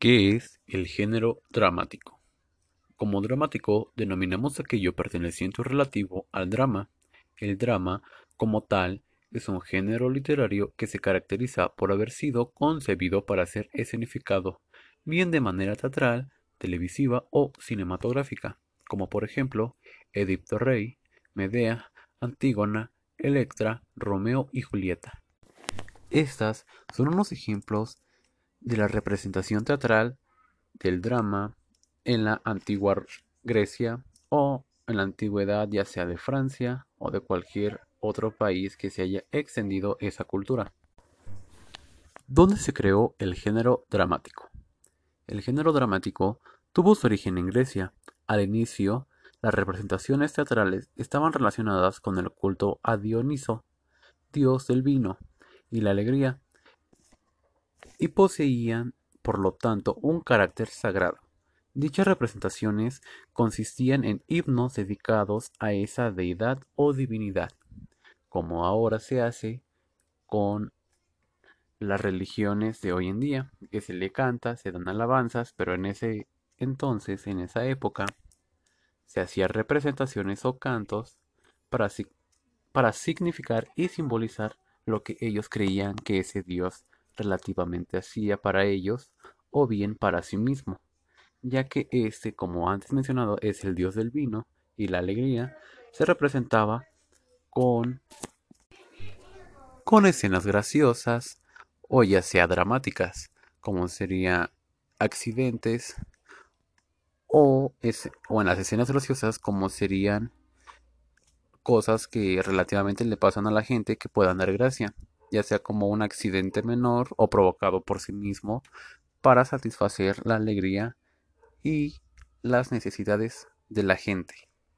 ¿Qué es el género dramático? Como dramático denominamos aquello perteneciente o relativo al drama. El drama, como tal, es un género literario que se caracteriza por haber sido concebido para ser escenificado, bien de manera teatral, televisiva o cinematográfica, como por ejemplo Edipto Rey, Medea, Antígona, Electra, Romeo y Julieta. Estas son unos ejemplos de la representación teatral del drama en la antigua Grecia o en la antigüedad ya sea de Francia o de cualquier otro país que se haya extendido esa cultura. ¿Dónde se creó el género dramático? El género dramático tuvo su origen en Grecia. Al inicio, las representaciones teatrales estaban relacionadas con el culto a Dioniso, dios del vino y la alegría, y poseían, por lo tanto, un carácter sagrado. Dichas representaciones consistían en himnos dedicados a esa deidad o divinidad, como ahora se hace con las religiones de hoy en día, que se le canta, se dan alabanzas, pero en ese entonces, en esa época, se hacían representaciones o cantos para, para significar y simbolizar lo que ellos creían que ese dios relativamente hacía para ellos o bien para sí mismo, ya que este, como antes mencionado, es el dios del vino y la alegría, se representaba con con escenas graciosas o ya sea dramáticas, como serían accidentes o, o en las escenas graciosas como serían cosas que relativamente le pasan a la gente que puedan dar gracia ya sea como un accidente menor o provocado por sí mismo, para satisfacer la alegría y las necesidades de la gente.